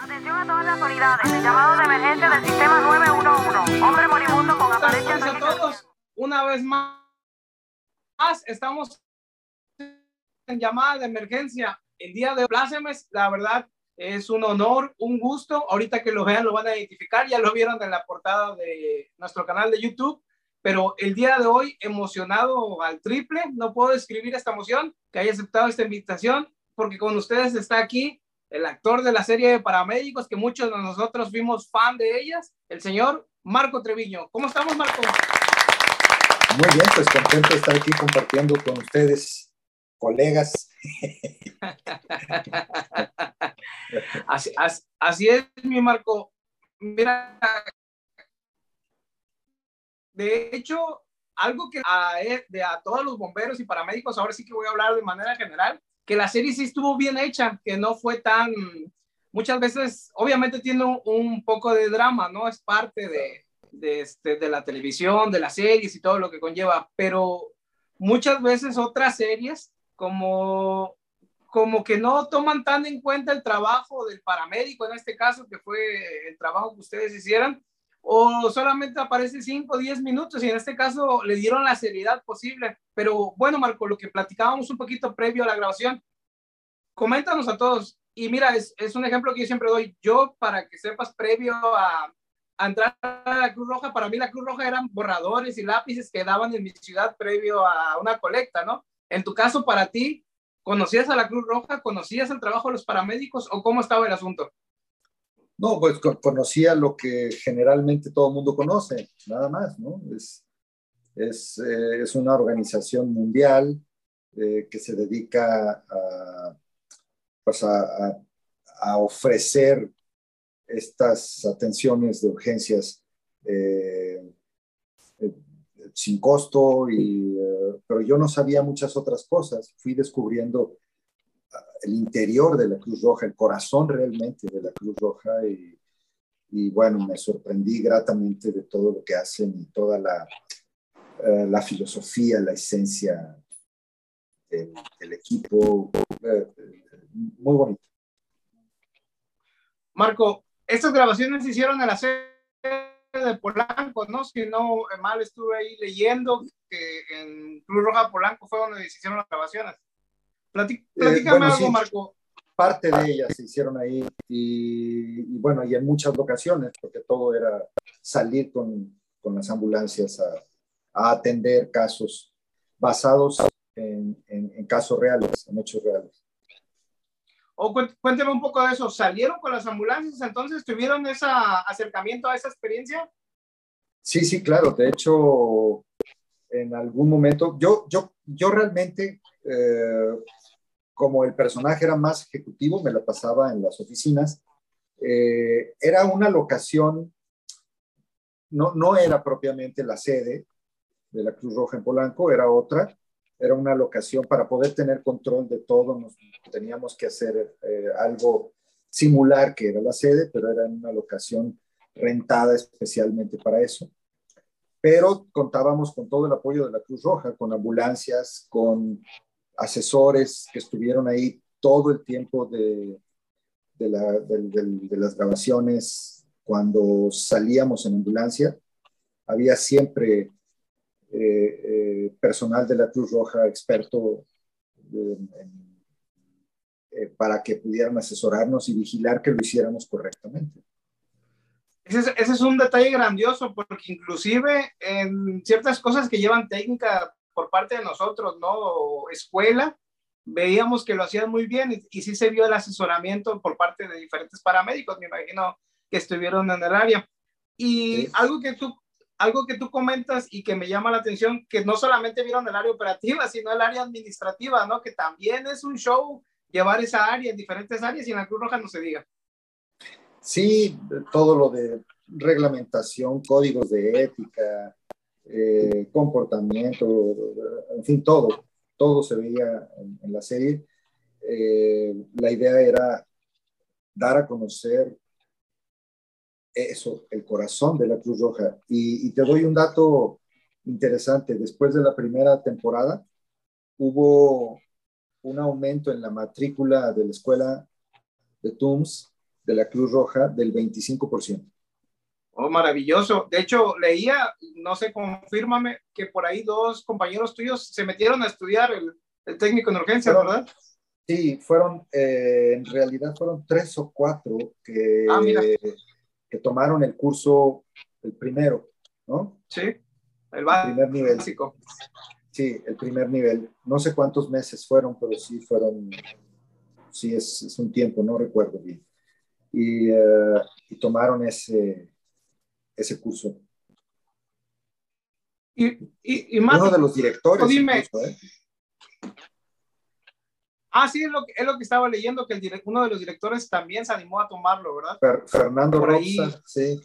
Atención a todas las unidades. Llamado de emergencia del sistema 911. Hombre moribundo con apariencia a todos. Una vez más, estamos en llamada de emergencia. El día de Plácemes, la verdad, es un honor, un gusto. Ahorita que lo vean, lo van a identificar. Ya lo vieron en la portada de nuestro canal de YouTube. Pero el día de hoy, emocionado al triple, no puedo describir esta emoción, que haya aceptado esta invitación, porque con ustedes está aquí el actor de la serie de paramédicos, que muchos de nosotros fuimos fan de ellas, el señor Marco Treviño. ¿Cómo estamos, Marco? Muy bien, pues contento de estar aquí compartiendo con ustedes, colegas. así, así, es, mi Marco. Mira, de hecho, algo que a, de a todos los bomberos y paramédicos, ahora sí que voy a hablar de manera general, que la serie sí estuvo bien hecha, que no fue tan, muchas veces, obviamente tiene un, poco de drama, ¿no? Es parte de, de, este, de la televisión, de las series y todo lo que conlleva, pero muchas veces otras series como como que no toman tan en cuenta el trabajo del paramédico en este caso, que fue el trabajo que ustedes hicieran, o solamente aparece 5 o 10 minutos y en este caso le dieron la seriedad posible. Pero bueno, Marco, lo que platicábamos un poquito previo a la grabación, coméntanos a todos. Y mira, es, un ejemplo que yo siempre doy. Yo, para que sepas, previo a, a, entrar a la Cruz Roja, para mí la Cruz Roja eran borradores y lápices que daban en mi ciudad previo a una colecta, ¿no? En tu caso, para ti, ¿conocías a la Cruz Roja? ¿Conocías el trabajo de los paramédicos o cómo estaba el asunto? No, pues conocía lo que generalmente todo el mundo conoce, nada más, ¿no? Es, es, eh, es una organización mundial eh, que se dedica a, pues a, a, ofrecer estas atenciones de urgencias eh, sin costo, y, pero yo no sabía muchas otras cosas. Fui descubriendo el interior de la Cruz Roja, el corazón realmente de la Cruz Roja y, bueno, me sorprendí gratamente de todo lo que hacen y toda la, eh, la filosofía, la esencia del, equipo. Eh, muy bonito. Marco, estas grabaciones se hicieron en la sede de Polanco, ¿no? Si no mal estuve ahí leyendo que en Cruz Roja Polanco fue donde se hicieron las grabaciones. Eh, platícame algo, Marco. Parte de ellas se hicieron ahí y, bueno, y en muchas locaciones, porque todo era salir con, con las ambulancias a, a, atender casos basados en, en, casos reales, en hechos reales. O cuénteme un poco de eso. ¿Salieron con las ambulancias? Entonces, ¿tuvieron ese acercamiento a esa experiencia? Sí, sí, claro. De hecho, en algún momento, yo, yo, yo realmente eh, como el personaje era más ejecutivo, me la pasaba en las oficinas. Eh, era una locación, no, no era propiamente la sede de la Cruz Roja en Polanco, era otra, era una locación para poder tener control de todo, nos, teníamos que hacer eh, algo similar que era la sede, pero era una locación rentada especialmente para eso. Pero contábamos con todo el apoyo de la Cruz Roja, con ambulancias, con asesores que estuvieron ahí todo el tiempo de, de, las grabaciones, cuando salíamos en ambulancia, había siempre eh, eh, personal de la Cruz Roja experto eh, para que pudieran asesorarnos y vigilar que lo hiciéramos correctamente. Ese es, ese es, un detalle grandioso porque inclusive en ciertas cosas que llevan técnica por parte de nosotros, ¿no? Escuela, veíamos que lo hacían muy bien y, y, sí se vio el asesoramiento por parte de diferentes paramédicos, me imagino que estuvieron en el área. Y algo que tú algo que tú comentas y que me llama la atención, que no solamente vieron el área operativa, sino el área administrativa, ¿no? Que también es un show llevar esa área en diferentes áreas y en la Cruz Roja no se diga. Sí, todo lo de reglamentación, códigos de ética, eh, comportamiento, en fin, todo, todo se veía en, la serie. Eh, la idea era dar a conocer eso, el corazón de la Cruz Roja. Y, te doy un dato interesante. Después de la primera temporada, hubo un aumento en la matrícula de la escuela de TUMS de la Cruz Roja del 25%. Oh, maravilloso. De hecho, leía, no sé, confírmame, que por ahí dos compañeros tuyos se metieron a estudiar el, el técnico en urgencia, ¿verdad? Sí, fueron, eh, en realidad fueron tres o cuatro que, ah, que tomaron el curso, el primero, ¿no? Sí, el, primer nivel. básico. Sí, el primer nivel. No sé cuántos meses fueron, pero sí fueron, sí es, es un tiempo, no recuerdo bien. Y, uh, y tomaron ese, ese curso. Y, y, y más, Uno de los directores. Dime, incluso, ¿eh? Ah, sí, es lo, que, es lo que estaba leyendo, que el uno de los directores también se animó a tomarlo, ¿verdad? Fer, Fernando por ahí, sí.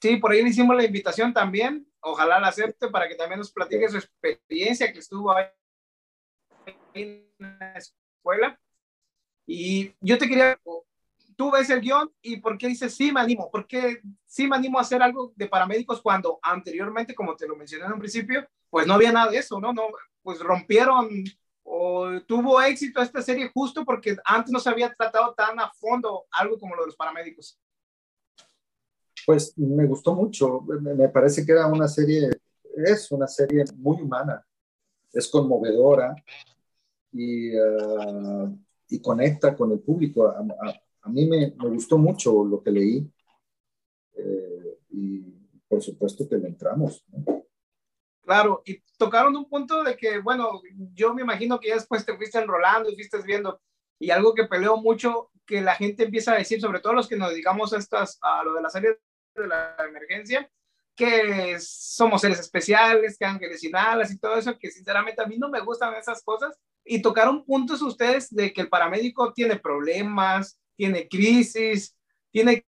Sí, por ahí le hicimos la invitación también. Ojalá la acepte para que también nos platique su experiencia que estuvo ahí en la escuela. Y yo te quería, tú ves el guion y por qué dices sí me animo, por qué sí me animo a hacer algo de paramédicos cuando anteriormente, como te lo mencioné en un principio, pues no había nada de eso, ¿no? no pues rompieron o tuvo éxito esta serie justo porque antes no se había tratado tan a fondo algo como lo de los paramédicos. Pues me gustó mucho, me parece que era una serie, es una serie muy humana, es conmovedora y, uh, y conecta con el público. A, a, a mí me, me, gustó mucho lo que leí eh, y por supuesto que le entramos. ¿no? Claro, y tocaron un punto de que, bueno, yo me imagino que ya después te fuiste enrolando y fuiste viendo, y algo que peleó mucho, que la gente empieza a decir, sobre todo los que nos dedicamos a, estas, a lo de la serie de la emergencia, que somos seres especiales, que ángeles y alas y todo eso, que sinceramente a mí no me gustan esas cosas. Y tocaron puntos ustedes de que el paramédico tiene problemas, tiene crisis, tiene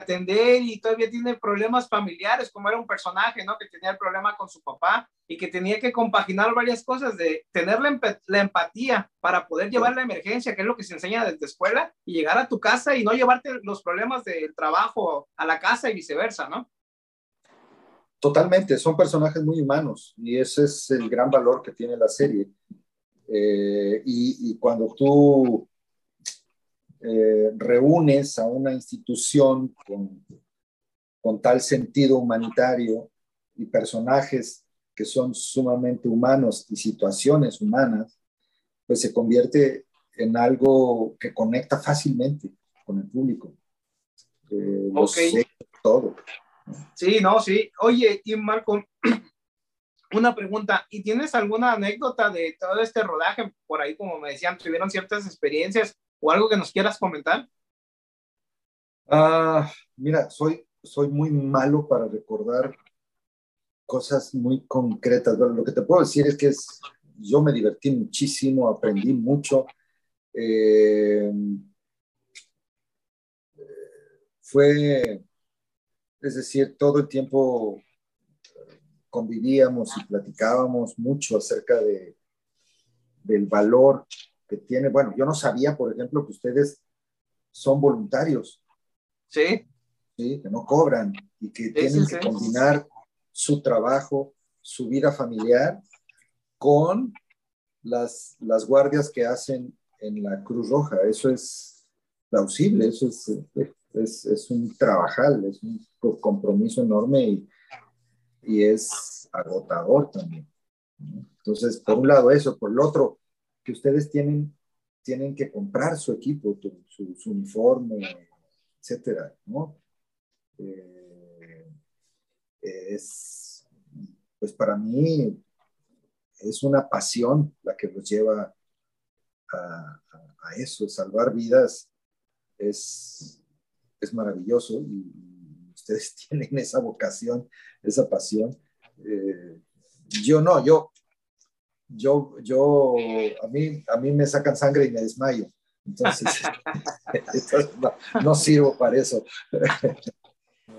atender y todavía tiene problemas familiares, como era un personaje, ¿no? Que tenía el problema con su papá y que tenía que compaginar varias cosas, de tener la, emp la, empatía para poder llevar la emergencia, que es lo que se enseña desde escuela, y llegar a tu casa y no llevarte los problemas del trabajo a la casa y viceversa, ¿no? Totalmente, son personajes muy humanos y ese es el gran valor que tiene la serie. Eh, y, y cuando tú eh, reúnes a una institución con, con tal sentido humanitario y personajes que son sumamente humanos y situaciones humanas, pues se convierte en algo que conecta fácilmente con el público. Eh, okay. sé todo. Sí, no, sí. Oye, y Marco, una pregunta, ¿y tienes alguna anécdota de todo este rodaje? Por ahí, como me decían, tuvieron ciertas experiencias o algo que nos quieras comentar? Ah, mira, soy, soy muy malo para recordar cosas muy concretas. Lo que te puedo decir es que yo me divertí muchísimo, aprendí mucho. Eh, fue, es decir, todo el tiempo convivíamos y platicábamos mucho acerca de, del valor que tiene, bueno, yo no sabía, por ejemplo, que ustedes son voluntarios. Sí. Sí, que no cobran y que sí, tienen sí, que sí. combinar su trabajo, su vida familiar con las, las guardias que hacen en la Cruz Roja. Eso es plausible, eso es, es, es un trabajal, es un compromiso enorme y, y es agotador también. Entonces, por un lado eso, por el otro, que ustedes tienen, tienen que comprar su equipo, su, uniforme, etcétera, ¿no? Eh, es, pues para mí es una pasión la que los lleva a, a eso, salvar vidas es, es maravilloso y ustedes tienen esa vocación, esa pasión. Eh, yo no, yo yo, yo, a mí, a mí me sacan sangre y me desmayo. Entonces, entonces no, no, sirvo para eso.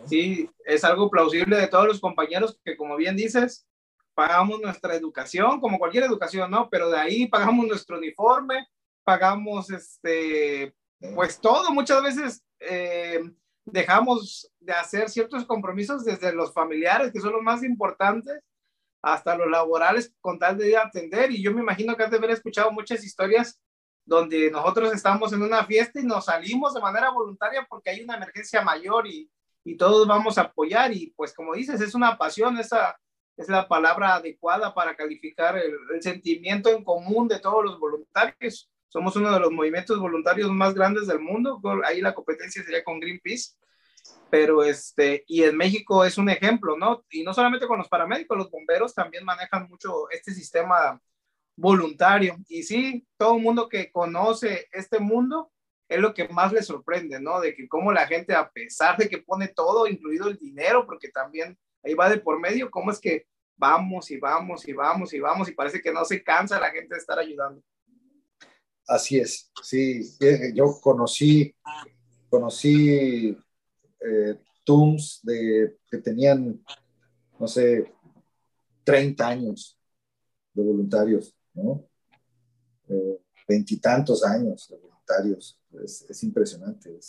Sí, es algo plausible de todos los compañeros que, como bien dices, pagamos nuestra educación, como cualquier educación, ¿no? Pero de ahí pagamos nuestro uniforme, pagamos, este, pues todo. Muchas veces eh, dejamos de hacer ciertos compromisos desde los familiares, que son los más importantes, hasta los laborales con tal de atender. Y yo me imagino que has de haber escuchado muchas historias donde nosotros estamos en una fiesta y nos salimos de manera voluntaria porque hay una emergencia mayor y, y todos vamos a apoyar y pues como dices, es una pasión, esa es la palabra adecuada para calificar el sentimiento en común de todos los voluntarios. Somos uno de los movimientos voluntarios más grandes del mundo, ahí la competencia sería con Greenpeace pero este, y en México es un ejemplo, ¿no? Y no solamente con los paramédicos, los bomberos también manejan mucho este sistema voluntario. Y sí, todo el mundo que conoce este mundo es lo que más le sorprende, ¿no? De que cómo la gente, a pesar de que pone todo, incluido el dinero, porque también ahí va de por medio, cómo es que vamos y vamos y vamos y vamos y parece que no se cansa la gente de estar ayudando. Así es, sí, yo conocí, conocí eh, de, que tenían, no sé, 30 años de voluntarios, ¿no? Eh, veintitantos años de voluntarios. Es, impresionante.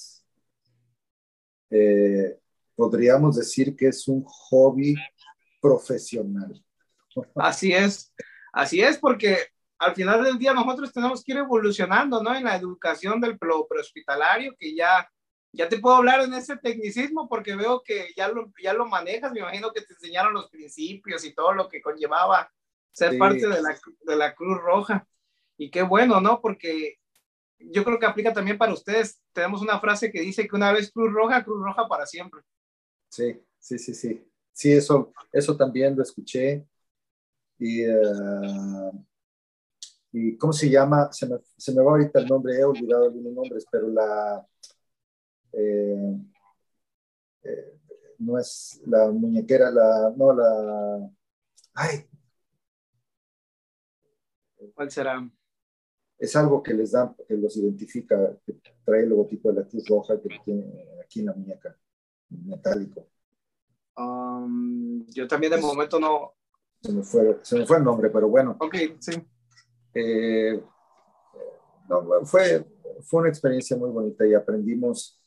Eh, podríamos decir que es un hobby profesional. Así es, así es, porque al final del día nosotros tenemos que ir evolucionando, ¿no? En la educación del prehospitalario, que ya ya te puedo hablar en ese tecnicismo porque veo que ya lo, ya lo manejas, me imagino que te enseñaron los principios y todo lo que conllevaba ser parte de la, de la Cruz Roja. Y qué bueno, ¿no? Porque yo creo que aplica también para ustedes. Tenemos una frase que dice que una vez Cruz Roja, Cruz Roja para siempre. Sí, sí, sí, sí. Sí, eso, eso también lo escuché. Y, uh, y ¿cómo se llama? Se me, se me va ahorita el nombre, he olvidado algunos nombres, pero la, eh, eh, no es la muñequera, la, no, la, ay. ¿Cuál será? Es algo que les da, que los identifica, que trae el logotipo de la Cruz Roja que tiene aquí en la muñeca, metálico. Um, yo también de momento no. Se me, fue, se me fue el nombre, pero bueno. Ok, sí. Eh, no, fue, fue una experiencia muy bonita y aprendimos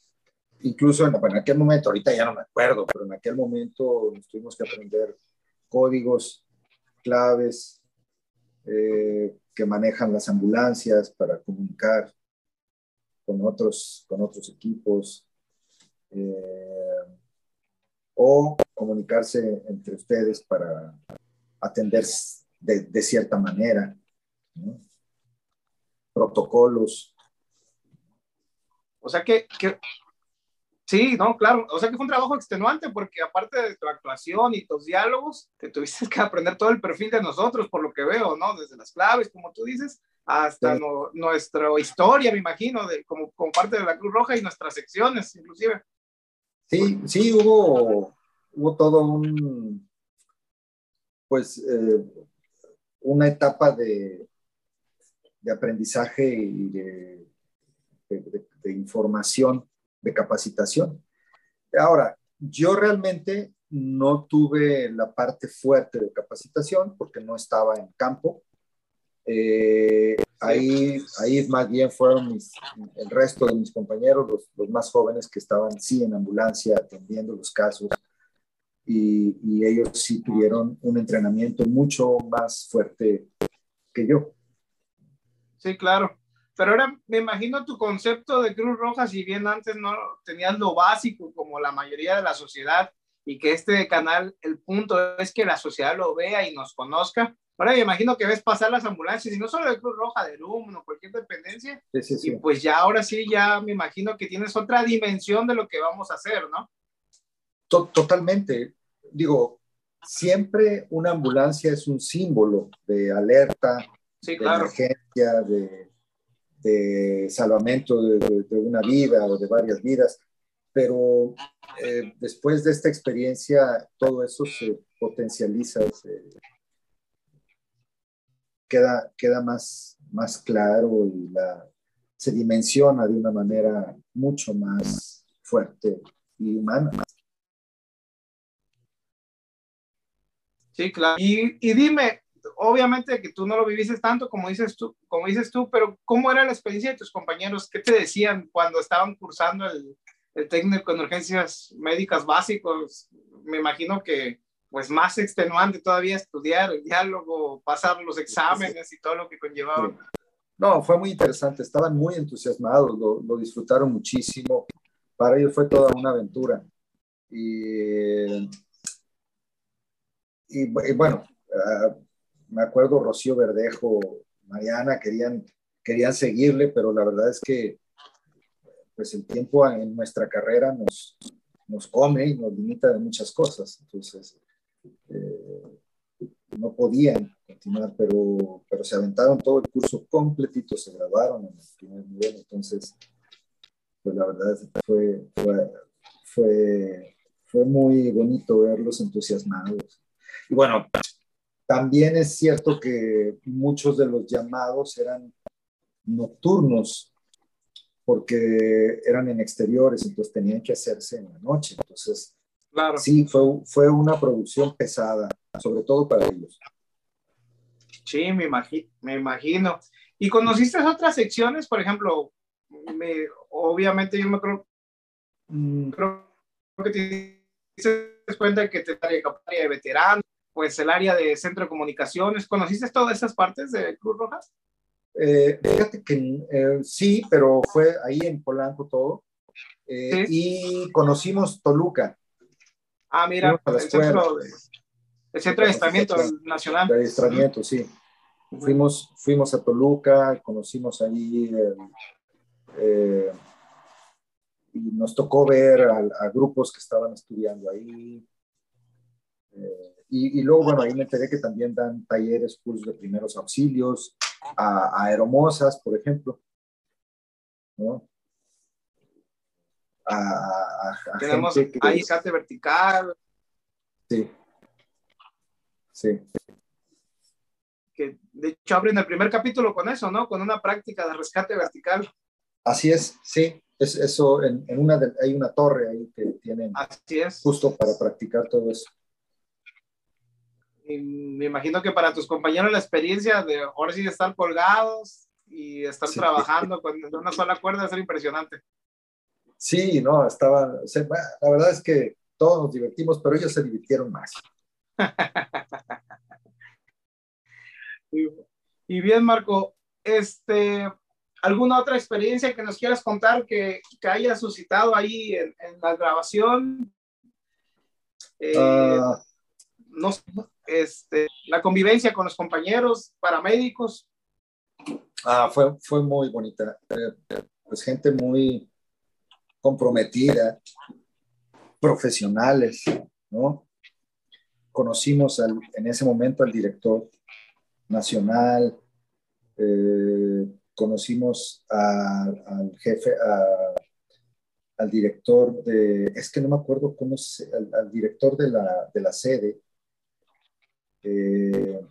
incluso en, aquel momento, ahorita ya no me acuerdo, pero en aquel momento tuvimos que aprender códigos, claves eh, que manejan las ambulancias para comunicar con otros, con otros equipos eh, o comunicarse entre ustedes para atender de, cierta manera. Protocolos. O sea que, que Sí, no, claro. O sea que fue un trabajo extenuante porque aparte de tu actuación y tus diálogos, te tuviste que aprender todo el perfil de nosotros, por lo que veo, ¿no? Desde las claves, como tú dices, hasta nuestra historia, me imagino, de, como, como parte de la Cruz Roja y nuestras secciones, inclusive. Sí, sí, hubo, hubo todo un, pues, eh, una etapa de, de aprendizaje y de, información de capacitación. Ahora, yo realmente no tuve la parte fuerte de capacitación porque no estaba en campo. Eh, ahí, ahí más bien fueron el resto de mis compañeros, los, más jóvenes que estaban sí en ambulancia atendiendo los casos y ellos sí tuvieron un entrenamiento mucho más fuerte que yo. Sí, claro. Pero ahora me imagino tu concepto de Cruz Roja, si bien antes no tenías lo básico como la mayoría de la sociedad y que este canal, el punto es que la sociedad lo vea y nos conozca. Ahora me imagino que ves pasar las ambulancias y no solo de Cruz Roja, de LUM o cualquier dependencia. Sí, sí, sí. Y pues ya ahora sí, ya me imagino que tienes otra dimensión de lo que vamos a hacer, ¿no? Totalmente. Digo, siempre una ambulancia es un símbolo de alerta, sí, de emergencia, de de salvamento de, una vida o de varias vidas, pero eh, después de esta experiencia todo eso se potencializa, queda, queda más, más claro y la, se dimensiona de una manera mucho más fuerte y humana. Sí, claro. Y, y dime, obviamente que tú no lo viviste tanto como dices tú, como dices tú, pero ¿cómo era la experiencia de tus compañeros? ¿Qué te decían cuando estaban cursando el, el técnico en urgencias médicas básicos? Me imagino que pues más extenuante todavía estudiar el diálogo, pasar los exámenes y todo lo que conllevaba. No, fue muy interesante, estaban muy entusiasmados, lo, lo disfrutaron muchísimo. Para ellos fue toda una aventura. Y, y, bueno, uh, me acuerdo Rocío Verdejo, Mariana, querían, querían seguirle, pero la verdad es que pues el tiempo en nuestra carrera nos, nos come y nos limita de muchas cosas. Entonces, eh, no podían continuar, pero, pero se aventaron todo el curso completito, se grabaron en el primer nivel, entonces, pues la verdad fue, fue, fue, fue muy bonito verlos entusiasmados. Y bueno, también es cierto que muchos de los llamados eran nocturnos, porque eran en exteriores, entonces tenían que hacerse en la noche. Entonces, claro. sí, fue, fue una producción pesada, sobre todo para ellos. Sí, me, imagi me imagino. ¿Y conociste otras secciones? Por ejemplo, me, obviamente yo me creo, mm. creo que te diste cuenta que te área de veteranos, pues el área de centro de comunicaciones. ¿Conociste todas esas partes de Cruz Rojas? Eh, fíjate que eh, sí, pero fue ahí en Polanco todo. Eh, y conocimos Toluca. Ah, mira, el centro, de, el centro de adiestramiento nacional. De adiestramiento, sí. Fuimos, fuimos a Toluca, conocimos ahí y nos tocó ver a, grupos que estaban estudiando ahí. Y, y, luego, bueno, ahí me enteré que también dan talleres, cursos de primeros auxilios, a, aeromosas, por ejemplo. ¿no? A, a Tenemos gente ahí rescate vertical. Sí. Sí. Que de hecho abren el primer capítulo con eso, ¿no? Con una práctica de rescate vertical. Así es, sí. Es, eso, en, en una hay una torre ahí que tienen Así es. justo para practicar todo eso me imagino que para tus compañeros la experiencia de ahora sí estar colgados y estar trabajando con una sola cuerda es impresionante. Sí, no, estaba, la verdad es que todos nos divertimos, pero ellos se divirtieron más. y, bien, Marco, este, ¿alguna otra experiencia que nos quieras contar que, que haya suscitado ahí en, la grabación? Eh, uh, no sé, este, la convivencia con los compañeros, paramédicos. Ah, fue, fue muy bonita. Eh, pues gente muy comprometida, profesionales, ¿no? Conocimos en ese momento al director nacional, eh, conocimos al jefe, al director de, es que no me acuerdo cómo es, al, director de la, de la sede, eh,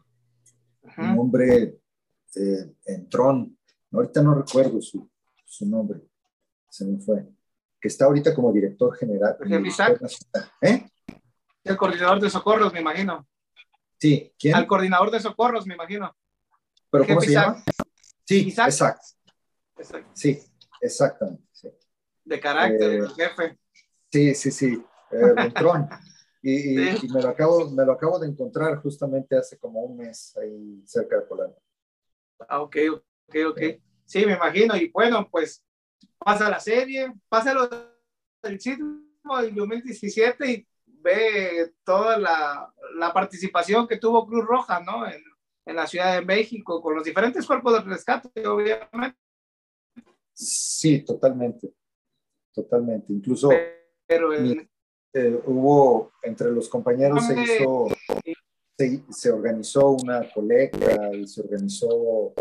un hombre eh, en Tron, ahorita no recuerdo su, su, nombre, se me fue, que está ahorita como director general. ¿Eh? El coordinador de socorros, me imagino. Sí, ¿quién? Al coordinador de socorros, me imagino. ¿Pero cómo se llama? Sí, exacto. Sí, exactamente. De carácter, el jefe. Sí, sí, sí. Eh, Y, me, lo acabo, me lo acabo de encontrar justamente hace como un mes ahí cerca de Polanco. Ah, ok, ok, ok. Sí, me imagino. Y bueno, pues pasa la serie, pasa lo del sitio del 2017 y ve toda la, la, participación que tuvo Cruz Roja, ¿no? En, en, la Ciudad de México, con los diferentes cuerpos de rescate, obviamente. Sí, totalmente. Totalmente. Incluso. Pero en, eh, hubo entre los compañeros se hizo, se, organizó una colecta y se organizó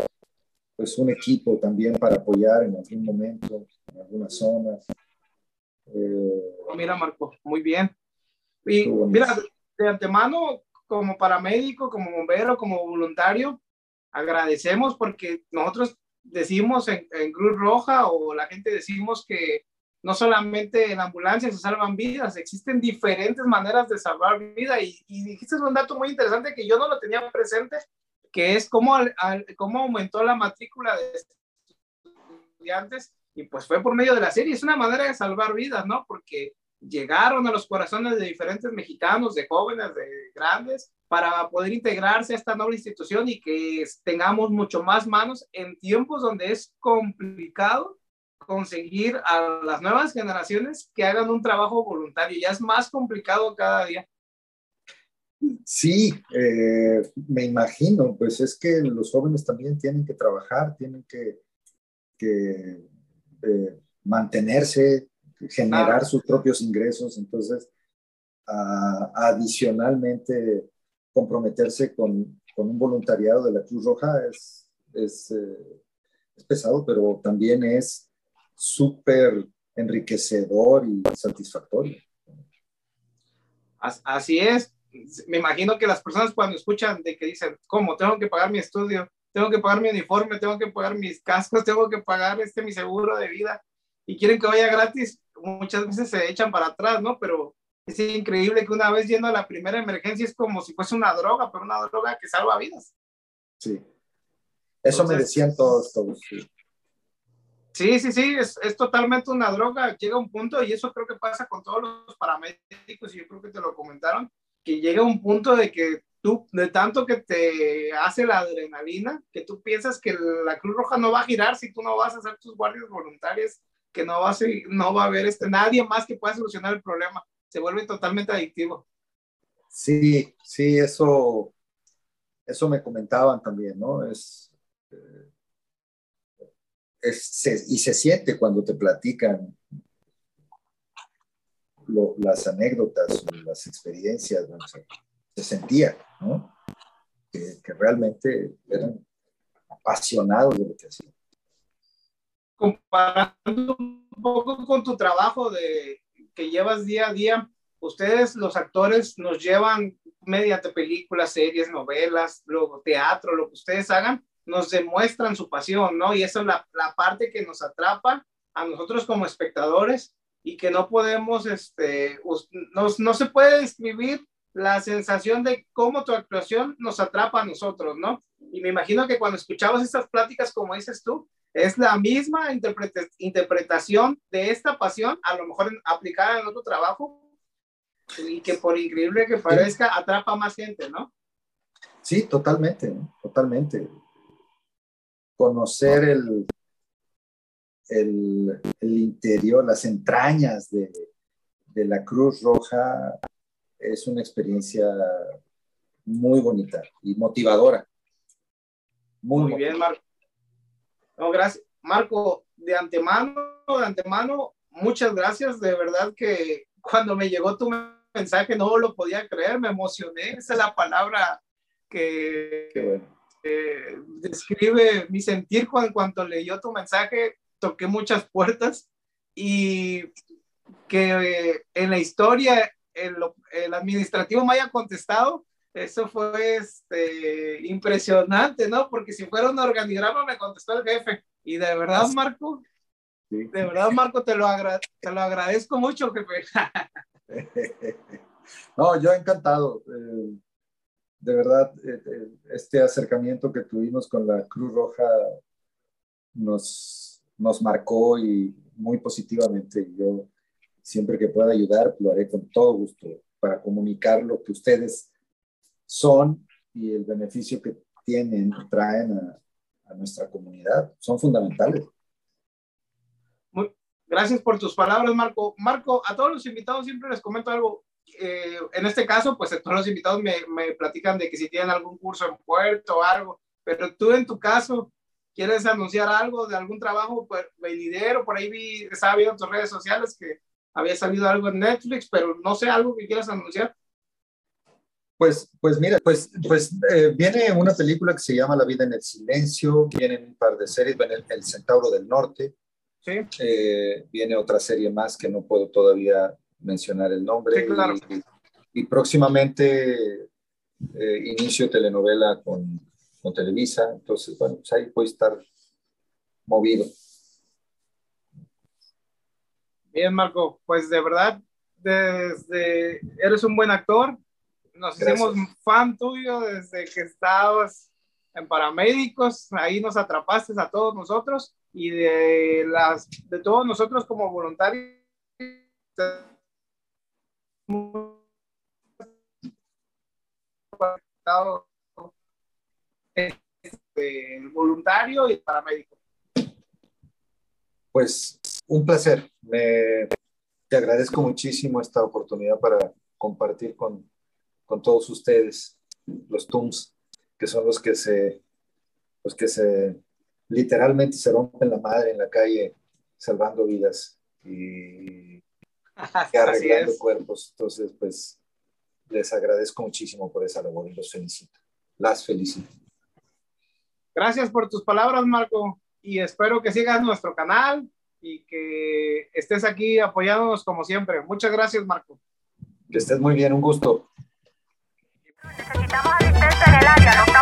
pues un equipo también para apoyar en algún momento, en algunas zonas. Eh, oh, mira, Marco, muy bien. Y mira, de antemano, como paramédico, como bombero, como voluntario, agradecemos porque nosotros decimos en, en Cruz Roja o la gente decimos que no solamente en ambulancias se salvan vidas, existen diferentes maneras de salvar vida y, dijiste un dato muy interesante que yo no lo tenía presente, que es cómo, cómo aumentó la matrícula de estudiantes y pues fue por medio de la serie, es una manera de salvar vidas, ¿no? Porque llegaron a los corazones de diferentes mexicanos, de jóvenes, de grandes, para poder integrarse a esta noble institución y que tengamos mucho más manos en tiempos donde es complicado conseguir a las nuevas generaciones que hagan un trabajo voluntario. Ya es más complicado cada día. Sí, eh, me imagino, pues es que los jóvenes también tienen que trabajar, tienen que, eh, mantenerse, generar sus propios ingresos, entonces adicionalmente comprometerse con, un voluntariado de la Cruz Roja es, es, eh, es pesado, pero también es súper enriquecedor y satisfactorio. Así es. Me imagino que las personas cuando escuchan de que dicen, ¿cómo? Tengo que pagar mi estudio, tengo que pagar mi uniforme, tengo que pagar mis cascos, tengo que pagar este mi seguro de vida y quieren que vaya gratis, muchas veces se echan para atrás, ¿no? Pero es increíble que una vez yendo a la primera emergencia es como si fuese una droga, pero una droga que salva vidas. Sí. Eso me decían todos, todos. Sí. Sí, sí, sí, es, es, totalmente una droga. Llega un punto, y eso creo que pasa con todos los paramédicos, y yo creo que te lo comentaron, que llega un punto de que tú, de tanto que te hace la adrenalina, que tú piensas que la Cruz Roja no va a girar si tú no vas a hacer tus guardias voluntarias, que no va a, no va a haber este, nadie más que pueda solucionar el problema. Se vuelve totalmente adictivo. Sí, sí, eso, eso me comentaban también, ¿no? Es. Eh, y se siente cuando te platican las anécdotas, las experiencias, se, sentía, ¿no? Que, realmente eran apasionados de lo que hacían. Comparando un poco con tu trabajo de, que llevas día a día, ustedes los actores nos llevan mediante películas, series, novelas, luego teatro, lo que ustedes hagan, nos demuestran su pasión, ¿no? Y esa es la, la parte que nos atrapa a nosotros como espectadores y que no podemos, este, no, no se puede describir la sensación de cómo tu actuación nos atrapa a nosotros, ¿no? Y me imagino que cuando escuchabas estas pláticas, como dices tú, es la misma interpretación de esta pasión, a lo mejor aplicada en otro trabajo, y que por increíble que parezca, atrapa a más gente, ¿no? Sí, totalmente, totalmente conocer el, el, interior, las entrañas de, la Cruz Roja es una experiencia muy bonita y motivadora. Muy, bien, Marco. No, gracias. Marco, de antemano, de antemano, muchas gracias. De verdad que cuando me llegó tu mensaje no lo podía creer, me emocioné. Esa es la palabra que, Qué bueno eh, describe mi sentir cuando, cuando leyó tu mensaje, toqué muchas puertas y que eh, en la historia el, el, administrativo me haya contestado, eso fue este, impresionante, ¿no? Porque si fuera un organigrama me contestó el jefe. Y de verdad, Marco, de verdad, Marco, te lo, te lo agradezco mucho, jefe. no, yo encantado. De verdad, eh, eh, este acercamiento que tuvimos con la Cruz Roja nos, nos marcó y muy positivamente. Yo siempre que pueda ayudar, lo haré con todo gusto para comunicar lo que ustedes son y el beneficio que tienen, traen a, a nuestra comunidad. Son fundamentales. Gracias por tus palabras, Marco. Marco, a todos los invitados siempre les comento algo. Eh, en este caso, pues todos los invitados me, me, platican de que si tienen algún curso en puerto o algo, pero tú en tu caso, ¿quieres anunciar algo de algún trabajo pues, venidero? Por ahí vi, estaba viendo en tus redes sociales que había salido algo en Netflix, pero no sé, algo que quieras anunciar. Pues, pues mira, pues, pues eh, viene una película que se llama La vida en el silencio, vienen un par de series, viene el, el Centauro del Norte, ¿Sí? Eh, viene otra serie más que no puedo todavía mencionar el nombre. y, próximamente eh, inicio telenovela con, con, Televisa, entonces, bueno, pues ahí puede estar movido. Bien, Marco, pues de verdad, desde eres un buen actor, nos hicimos fan tuyo desde que estabas en paramédicos, ahí nos atrapaste a todos nosotros y de las de todos nosotros como voluntarios este, voluntario y paramédico. Pues un placer. Me, te agradezco muchísimo esta oportunidad para compartir con, con todos ustedes los TUMS, que son los que se, los que se literalmente se rompen la madre en la calle salvando vidas y, y arreglando cuerpos. Entonces, pues les agradezco muchísimo por esa labor y los felicito. Las felicito. Gracias por tus palabras, Marco, y espero que sigas nuestro canal y que estés aquí apoyándonos como siempre. Muchas gracias, Marco. Que estés muy bien, un gusto. Necesitamos asistencia en el área, ¿no?